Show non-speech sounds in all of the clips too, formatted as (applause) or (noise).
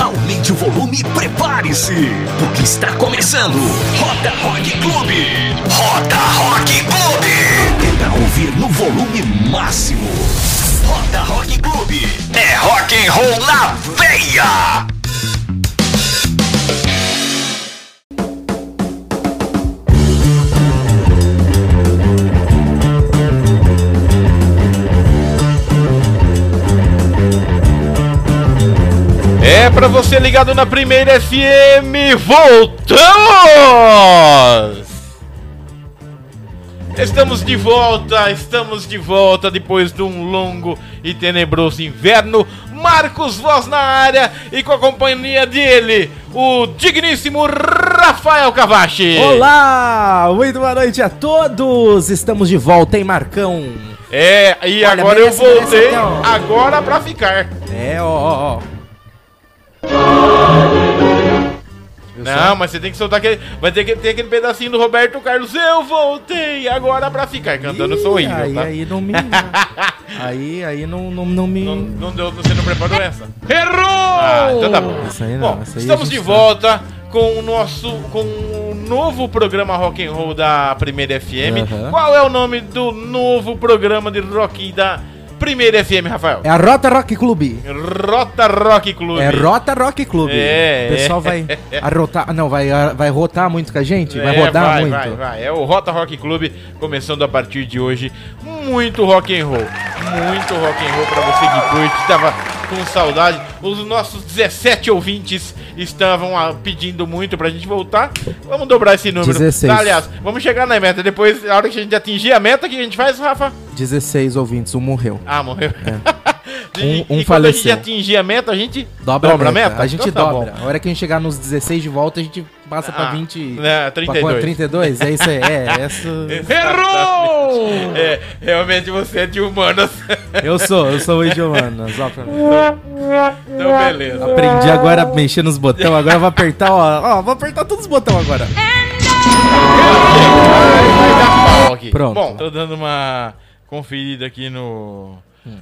Aumente o volume e prepare-se, porque está começando Roda Rock Clube. Roda Rock Clube. Pra ouvir no volume máximo. Roda Rock Clube. É rock and roll na veia. É pra você ligado na primeira FM, voltamos! Estamos de volta, estamos de volta depois de um longo e tenebroso inverno. Marcos Voz na área e com a companhia dele, o digníssimo Rafael Cavachi. Olá! Muito boa noite a todos! Estamos de volta, hein, Marcão? É, e Olha, agora eu voltei, ó. agora pra ficar. É, ó, ó, ó. Viu Não, só? mas você tem que soltar aquele. Vai ter que ter aquele pedacinho do Roberto Carlos. Eu voltei agora pra ficar cantando Ih, sou horrível, aí, tá? aí não me. (laughs) aí, aí não, não, não me. Não, não deu, você não preparou essa? Errou! Ah, então tá bom. Isso aí não, Bom, isso aí estamos de volta com o nosso com o novo programa Rock and Roll da Primeira FM. Aham. Qual é o nome do novo programa de rock da Primeira FM, Rafael? É a Rota Rock Clube. Rota Rock Clube. É Rota Rock Clube. É, O pessoal vai arrotar. Não, vai, vai rotar muito com a gente? Vai É, rodar vai, muito. Vai, vai. É o Rota Rock Clube começando a partir de hoje. Muito rock and roll. Muito rock and roll pra você que curte. Tava com saudade. Os nossos 17 ouvintes estavam ah, pedindo muito pra gente voltar. Vamos dobrar esse número. 16. Tá, aliás, vamos chegar na meta. Depois, na hora que a gente atingir a meta, o que a gente faz, Rafa? 16 ouvintes, um morreu. Ah, morreu. (laughs) Um- e, um e quando a gente faleceu. atingir a meta, a gente Dobra, dobra a meta. A gente Então tá dobra. A hora que a gente chegar nos 16 de volta, a gente passa pra Ah, 20. né, pra 32. quanto? 32? É isso aí. É, (laughs) essa. Errou! É, realmente você é de humanas. (laughs) Eu sou, eu sou o idiomanas, ó pra mim. então, beleza. Aprendi agora a mexer nos botões, agora eu vou apertar, ó. Ó, vou apertar todos os botões agora. Vai dar pau aqui. Pronto. Bom, tô dando uma conferida aqui no.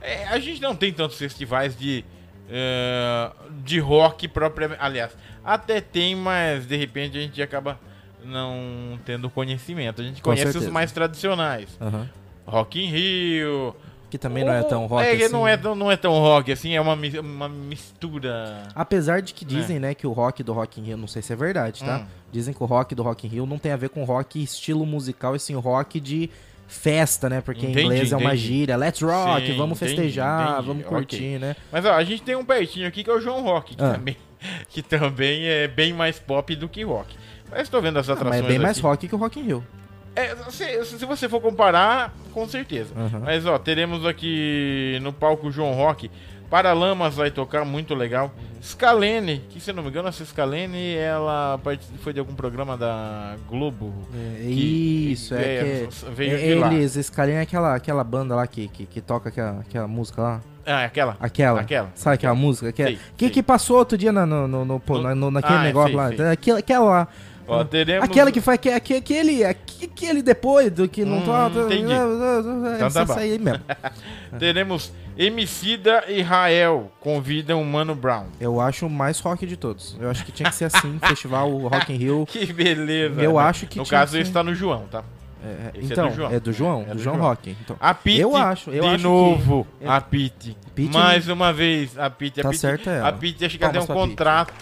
É, a gente não tem tantos festivais de. eh, de rock propriamente. Aliás, até tem, mas de repente a gente acaba não tendo conhecimento. A gente Com conhece os certeza. mais tradicionais. Aham. Rock in Rio. Que também não é tão rock É, assim. não, é não é tão rock assim, é uma, uma mistura. Apesar de que dizem, né, que o rock do Rock in Rio, não sei se é verdade, tá? Hum. Dizem que o rock do Rock in Rio não tem a ver com rock estilo musical, e sim rock de festa, né? Porque Entendi, em inglês é uma entendi. gíria. Let's rock, Sim, vamos entendi, festejar, entendi, vamos curtir, né? Mas ó, a gente tem um pertinho aqui que é o João Rock, que, Ah. também, (laughs) que também é bem mais pop do que rock. Mas tô vendo as Ah, atrações mas é bem mais aqui. rock que o Rock in Rio. É, se, se você for comparar, com certeza. Aham. Mas ó, teremos aqui no palco João Rock. Paralamas vai tocar, muito legal. Scalene, que se não me engano, essa Scalene, ela foi de algum programa da Globo. É, que- isso, é, é, que... veio é, de lá. eles, Scalene é aquela, aquela banda lá que, que, que toca aquela, aquela música lá. Ah, aquela. Aquela. Aquela. Sabe aquela música? Que, Sei, que, sei. que passou outro dia na, no, no, no- No- na- no- naquele Ah, negócio sei, lá. Aquela, aquela lá. Ó, teremos... Aquela que aque- aque- aquele, aque- aquele depois do que não Hum, tá. entendi. É, (laughs) Então tá bom. aí mesmo. (laughs) Teremos Emicida e Rael convidam o Mano Brown. Eu acho o mais rock de todos. Eu acho que tinha que ser assim, (laughs) festival Rock in Rio. Que beleza. Eu né? acho que No caso, que esse tá no João, tá? É, Esse é então, do João. é do João, É do do João João. Rock. Então, A Pete, Eu acho, eu de acho que- novo, a Pete. Pete Mais uma vez, a Pete. A Tá Pete, certa ela. A Pete acho que ela tem um pra Pete.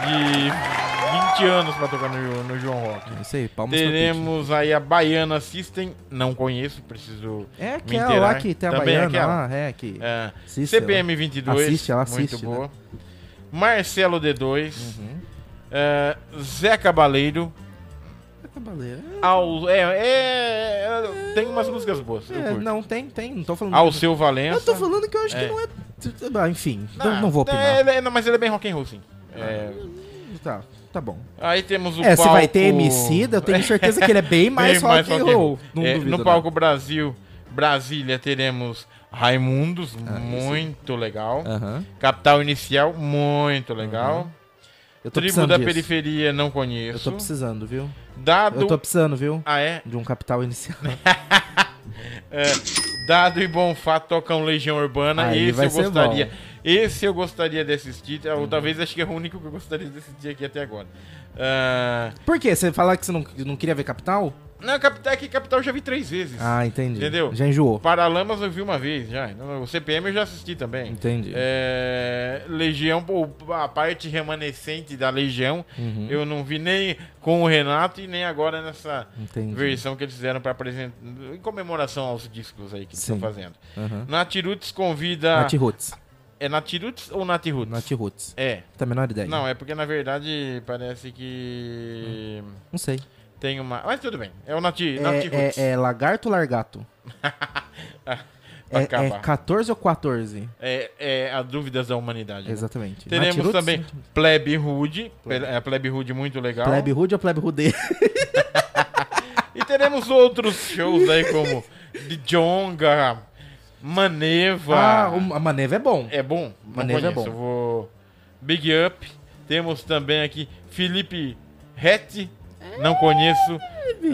De 20 anos pra tocar no, no João Rock. é isso aí, palmas Teremos aí a Baiana System, não conheço, preciso... É me aquela inteirar. lá que tem a Também é baiana aquela. lá, é, que... É, Assiste CPM 22, Assiste, ela assiste, muito né? boa. Marcelo D2, Uhum. é, Zé Cabaleiro, ao, é, é, é, tem umas músicas boas, É, não, tem, tem, não tô falando... Ao seu Valença. Eu tô falando que eu acho É. que não é... Ah, enfim, Ah, não, não vou é, opinar. é- não, mas ele é bem rock and roll, sim. É, Tá, tá bom. aí temos o É, se palco... vai ter Emicida, eu tenho certeza que ele é (laughs) bem mais Bem rock and roll. Não É, duvido, no não. palco Brasil, Brasília, teremos Raimundos, Ah, muito legal. Aham. Capital Inicial, muito legal. Eu tô Tribo da disso. Periferia, não Eu conheço. tô precisando, viu? Dado... Eu tô precisando, viu? Ah, é? De um capital inicial. (laughs) É, Dado e Bonfá tocam Legião Urbana. Aí Esse eu gostaria. Esse eu gostaria de assistir, ou talvez acho que é o único que eu gostaria de assistir aqui até agora. Ah, Por quê? Você fala que você não, não queria ver Capital? não, Capital, é que Capital eu já vi três vezes. Ah, entendi. Entendeu? Já enjoou. Paralamas eu vi uma vez já. O CPM eu já assisti também. Entendi. É, Legião, a parte remanescente da Legião, Uhum. eu não vi nem com o Renato e nem agora nessa Entendi. versão que eles fizeram para apresentar, em comemoração aos discos aí que eles estão fazendo. Uhum. Natirutes convida. Nath Roots. É Natirutes ou Natirutes? Nath Roots. É. Tá menor ideia. Não, é porque na verdade parece que Não sei. tem uma. Mas tudo bem. É o Nati. É, é, é lagarto ou largato? (laughs) É, é acabar. 14 ou 14? É, é a dúvidas da humanidade. né? Exatamente. Teremos Nath Roots? também Plebe Hood. É, Plebe Hood muito legal. Plebe Hood ou Plebe Rudê? (laughs) E teremos outros shows aí como (laughs) The Jonga, Maneva. Ah, o- a Maneva é bom. É bom? Maneva é bom. eu vou... Big Up. Temos também aqui Felipe Rett. Não conheço.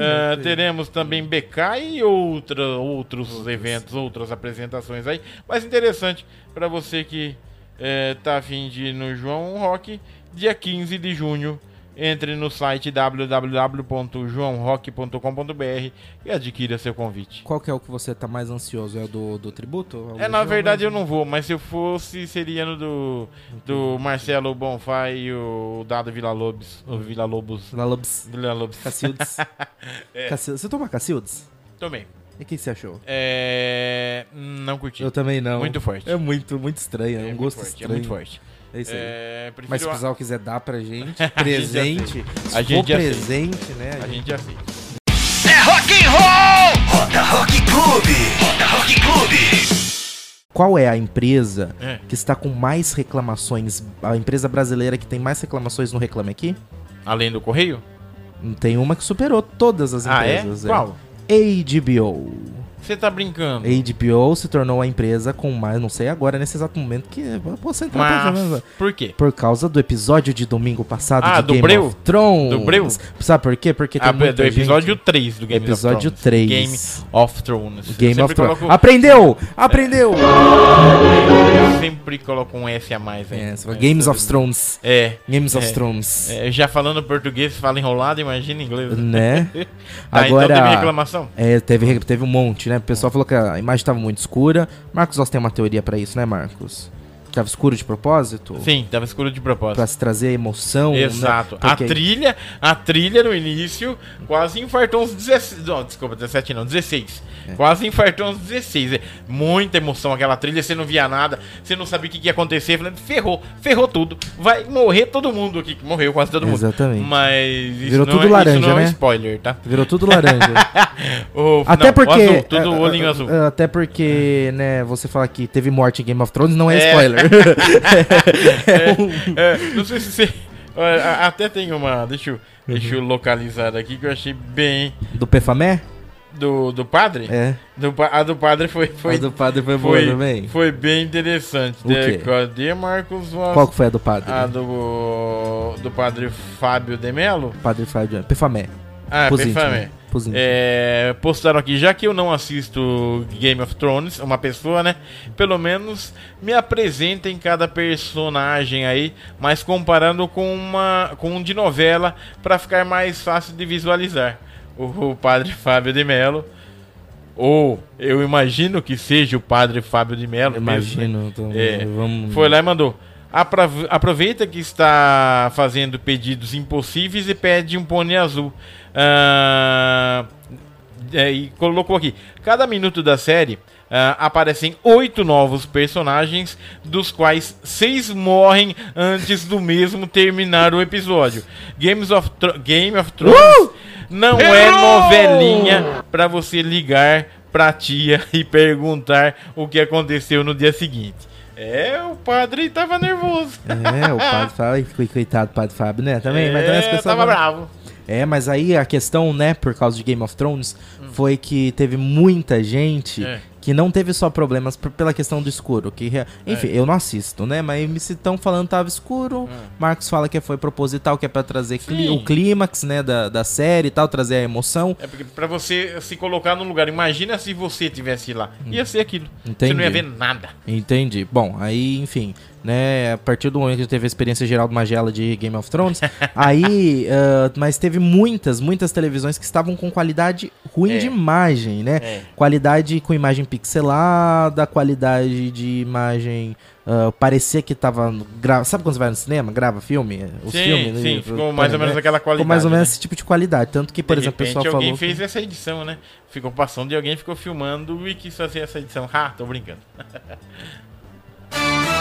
Ah, teremos também BK e outra, outros eventos, outras apresentações aí. Mas interessante para você que eh, tá afim de ir no João Rock, dia 15 de junho. Entre no site www.joãorock.com.br e adquira seu convite. Qual que é o que você tá mais ansioso? É o do, do tributo? É, na verdade eu não vou, mas se eu fosse, seria no do, do Marcelo Bonfá e o Dado Vila Lobos. O Vila Lobos. Lalobs. Vila Lobos. Cacildes. (laughs) Cacildes. Você toma Cacildes? Tomei. E o que você achou? É. Não curti. Eu também não. Muito forte. É muito, muito estranho. É, um muito gosto forte, estranho. É muito forte. É isso aí. É, prefiro Mas se o a- pessoal quiser dar pra gente, presente, (laughs) se A gente aceita. presente, né? A gente aceita. É rock and roll! Roda Rock Clube! Roda Rock Clube! Qual é a empresa É. que está com mais reclamações? A empresa brasileira que tem mais reclamações no Reclame Aqui? Além do correio? Tem uma que superou todas as Ah, é? empresas. Qual? HBO. Você tá brincando? HBO se tornou a empresa com mais, não sei agora, nesse exato momento, que eu posso entrar pra Mas por quê? Por causa do episódio de domingo passado Ah, de do Game Breu? of Thrones. Do Breu? Sabe por quê? Porque tem Ah, muita do episódio gente... 3 do Game Episódio of Thrones. 3. Game of Thrones. Game of Thrones. coloco- Aprendeu! Aprendeu! Eu sempre coloco um S a mais aí. É, você fala Games of Thrones. É. Games of É. Thrones. É, já falando português, fala enrolado, imagina inglês. Né? (laughs) Tá, Agora- então teve reclamação? É, teve, teve um monte, né? O pessoal falou que a imagem tava muito escura. Marcos Oss tem uma teoria pra isso, né, Marcos? Tava escuro de propósito? Sim, tava escuro de propósito. Pra se trazer emoção. né? Exato. Porque- A trilha, a trilha no início quase infartou uns 16. Não, desculpa, 17 não, 16. É. Quase infartou uns 16. É muita emoção aquela trilha, você não via nada, você não sabia o que, que ia acontecer. Falando, ferrou, ferrou tudo. Vai morrer todo mundo aqui. Morreu quase todo mundo. Exatamente. Mas Virou tudo é, laranja, isso não é um né? spoiler, tá? Virou tudo laranja. (laughs) O- Até não, porque. azul, tudo é, olhinho é, azul. é, Até porque, né, você fala que teve morte em Game of Thrones, não é, É. spoiler. É, não sei se você. Até tem uma. Deixa eu, deixa eu localizar aqui que eu achei bem. do Pefamé? Do, do padre? É. Do, a do padre foi, foi, a do padre foi boa foi, também. foi bem interessante. O É, quê? Cadê Marcos Voss? Qual que foi a do padre? A do, do padre Fábio de Mello? Padre Fábio. Pefamé. Ah, Pefame. É, postaram aqui, já que eu não assisto Game of Thrones, uma pessoa, né? Pelo menos me apresentem cada personagem aí, mas comparando com uma com um de novela para ficar mais fácil de visualizar. O, o padre Fábio de Mello. Ou eu imagino que seja o padre Fábio de Mello. mesmo, né? Imagino. então, É, vamos... Foi lá e mandou. Aprove- Aproveita que está fazendo pedidos impossíveis e pede um pônei azul. Ah, é, e colocou aqui: cada minuto da série ah, aparecem oito novos personagens, dos quais seis morrem antes do mesmo terminar o episódio. Games of Game of Thrones não é novelinha pra você ligar pra tia (laughs) e perguntar o que aconteceu no dia seguinte. É, o padre tava nervoso. É, o padre (laughs) Fábio, coi- coitado do padre Fábio, né? Também, mas também as É, pessoas. tava vão- bravo. É, mas aí a questão, né, por causa de Game of Thrones, foi que teve muita gente É. que não teve só problemas pela questão do escuro. Que, rea- enfim, É. eu não assisto, né? Mas se estão falando que tava escuro, Marcos fala que foi proposital, que é pra trazer cli- Hum. O clímax, né, da, da série e tal, trazer a emoção. É porque pra você se colocar no lugar, imagina se você tivesse lá. Ia ser aquilo. Você Entendi. não ia ver nada. Entendi. Bom, aí, enfim, né, a partir do momento que teve a experiência geral do Magela de Game of Thrones, (laughs) aí, ah, mas teve muitas, muitas televisões que estavam com qualidade ruim É. de imagem, né? É. Qualidade com imagem pixelada, qualidade de imagem. ah, parecia que tava. Gra... Sabe quando você vai no cinema? Grava filme? Os sim, filmes, sim, né? ficou mais ou menos né? aquela qualidade. Ficou mais ou menos né? esse tipo de qualidade. Tanto que, por de exemplo, o pessoal alguém falou. que- fez essa edição, né? Ficou passando e alguém ficou filmando e quis fazer essa edição. Ah, tô brincando. (laughs)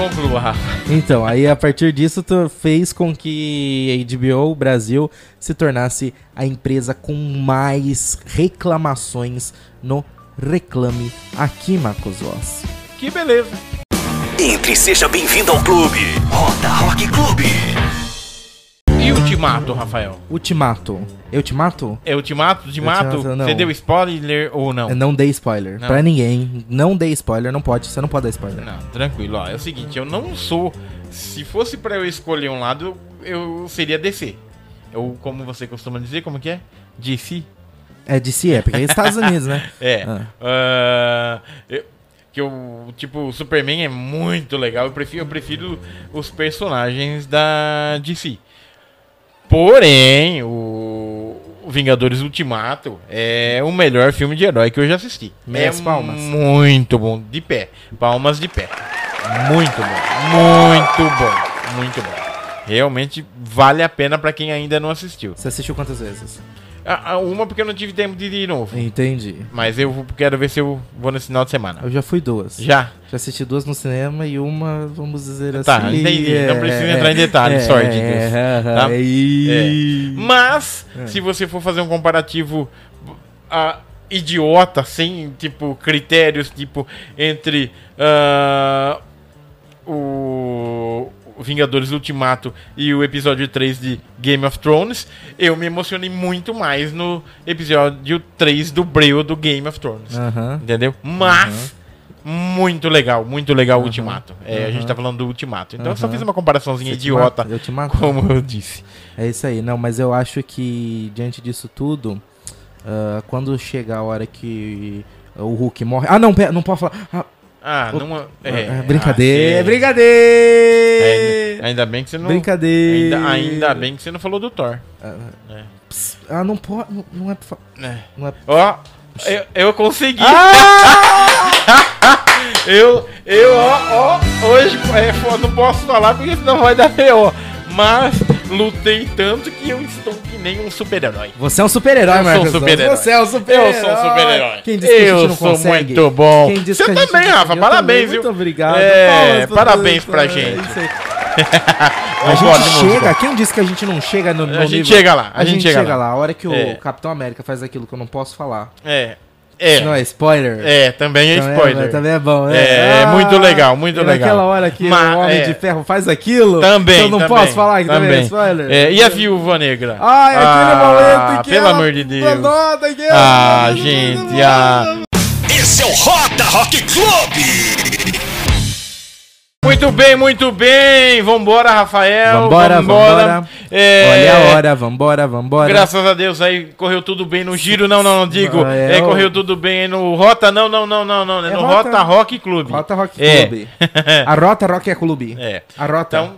Conclua, Rafa. Então, aí a partir disso tu fez com que a HBO Brasil se tornasse a empresa com mais reclamações no Reclame Aqui, Marcos Voss. Que beleza. Entre e seja bem-vindo ao clube. Roda Rock Clube. Ultimato, Rafael? Ultimato. Eu te mato? É Ultimato? Ultimato? Ultimato, não. Você deu spoiler ou não? Eu Não dei spoiler. Não. Pra ninguém. Não dei spoiler. Não pode. Você não pode dar spoiler. Não, tranquilo. Ó, é o seguinte, eu não sou. Se fosse pra eu escolher um lado, eu seria DC. Eu, como você costuma dizer, como que é? DC? É DC, é, porque é Estados Unidos, né? (laughs) É. Ah. Ah, eu- que o tipo, o Superman é muito legal. Eu prefiro, eu prefiro os personagens da DC. Porém, o Vingadores Ultimato é o melhor filme de herói que eu já assisti. Merece é palmas. Muito bom. De pé. Palmas de pé. Muito bom. Muito bom. Muito bom. Realmente vale a pena pra quem ainda não assistiu. Você assistiu quantas vezes? Ah, ah, Uma porque eu não tive tempo de ir de novo. Entendi. Mas eu quero ver se eu vou nesse final de semana. Eu já fui duas. Já? Já assisti duas no cinema e uma, vamos dizer assim. Tá, entendi. Não precisa entrar em detalhes, sórdicos, tá? E... Mas, É. se você for fazer um comparativo ah, idiota, sem, tipo, critérios, tipo, entre o o Vingadores Ultimato e o episódio 3 de Game of Thrones, eu me emocionei muito mais no episódio 3 do Breu do Game of Thrones. Aham. Entendeu? Mas, muito legal, muito legal o Aham. Ultimato. É, A gente tá falando do Ultimato. Então eu só fiz uma comparaçãozinha Você idiota? Eu te mato. como eu disse. É isso aí. Não, mas eu acho que diante disso tudo, ah, quando chega a hora que o Hulk morre. Ah, não, pera, não pode falar. Ah, Ah, não. é, É, brincadeira, ah, é sim. brincadeira. Ainda, bem que você não. Brincadeira. Ainda, ainda bem que você não falou do Thor. É. Pss, Ah, não pode. Não, não é É. Não é... Ó, eu, eu consegui. Ah! (laughs) Eu, eu, ó, ó, hoje é, não posso falar porque senão vai dar P.O. Mas lutei tanto que eu estou que nem um super-herói. Você é um super-herói, Eu sou um Marcos. super-herói. Você é um super-herói. Eu sou um super-herói. Quem disse que a Eu gente não sou consegue? muito bom. Quem disse Você que a gente também, Rafa. Parabéns, também, viu? Muito obrigado. É, pra parabéns pra É gente. isso aí. Eu (laughs) A gente chega, quem disse que a gente não chega no, no A gente nível- chega lá, A, gente, chega, lá. A hora que o É. Capitão América faz aquilo que eu não posso falar. É. Não É. é spoiler? É, também é Então spoiler. também é bom, né? É, muito legal, muito legal. Naquela hora que Mas, o Homem é. de Ferro faz aquilo, Também. eu não também, posso falar que também, é spoiler. É, e a viúva negra? Ai, aquele momento em que Pelo ela amor de Deus. nota que Ah, ela- gente, ah. Esse é o Roda Rock Clube. Muito bem, muito bem. Vambora, Rafael. Vambora, vambora. É, Olha a hora, vambora, vambora. Graças a Deus aí correu tudo bem no giro, não, não, não digo. Ah, é, É, o- correu tudo bem aí no Rota, não, não, não, não, não, é no Rota- Rota, Rock Clube. Rota Rock É. Clube. (laughs) A Rota Rock é Clube. É. A Rota. Então,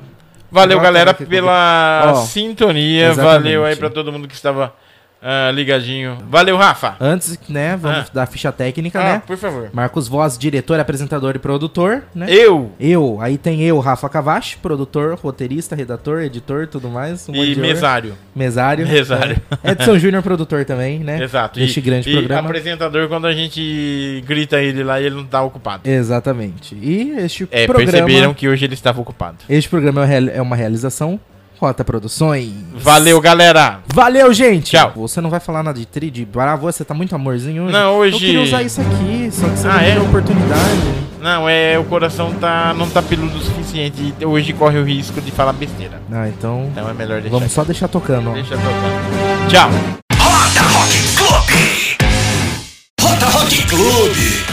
valeu Rota galera pela sintonia, exatamente. valeu aí pra todo mundo que estava ah, ligadinho. Valeu, Rafa. Antes, né, vamos Ah. dar a ficha técnica, Ah, né? por favor. Marcos Voz, diretor, apresentador e produtor, né? Eu Eu, aí tem eu, Rafa Cavache, produtor, roteirista, redator, editor, tudo mais. um e mesário. Mesário. Mesário. É. Edson Júnior, produtor também, né? Exato. Deste e, grande e programa. apresentador quando a gente grita ele lá e ele não tá ocupado. Exatamente. E este É, programa... perceberam que hoje ele estava ocupado. Este programa é uma realização Rota Produções. Valeu, galera. Valeu, gente. Tchau. Você não vai falar nada de tri, de bravo, você tá muito amorzinho hoje. Não, hoje... Eu queria usar isso aqui, só que você ah, não é? oportunidade. Não, é, o coração tá, não tá peludo o suficiente e hoje corre o risco de falar besteira. Ah, então... Então é melhor deixar. Vamos aqui. só deixar tocando. Deixa tocando. Tchau. Roda Rock Clube! Roda Rock Clube!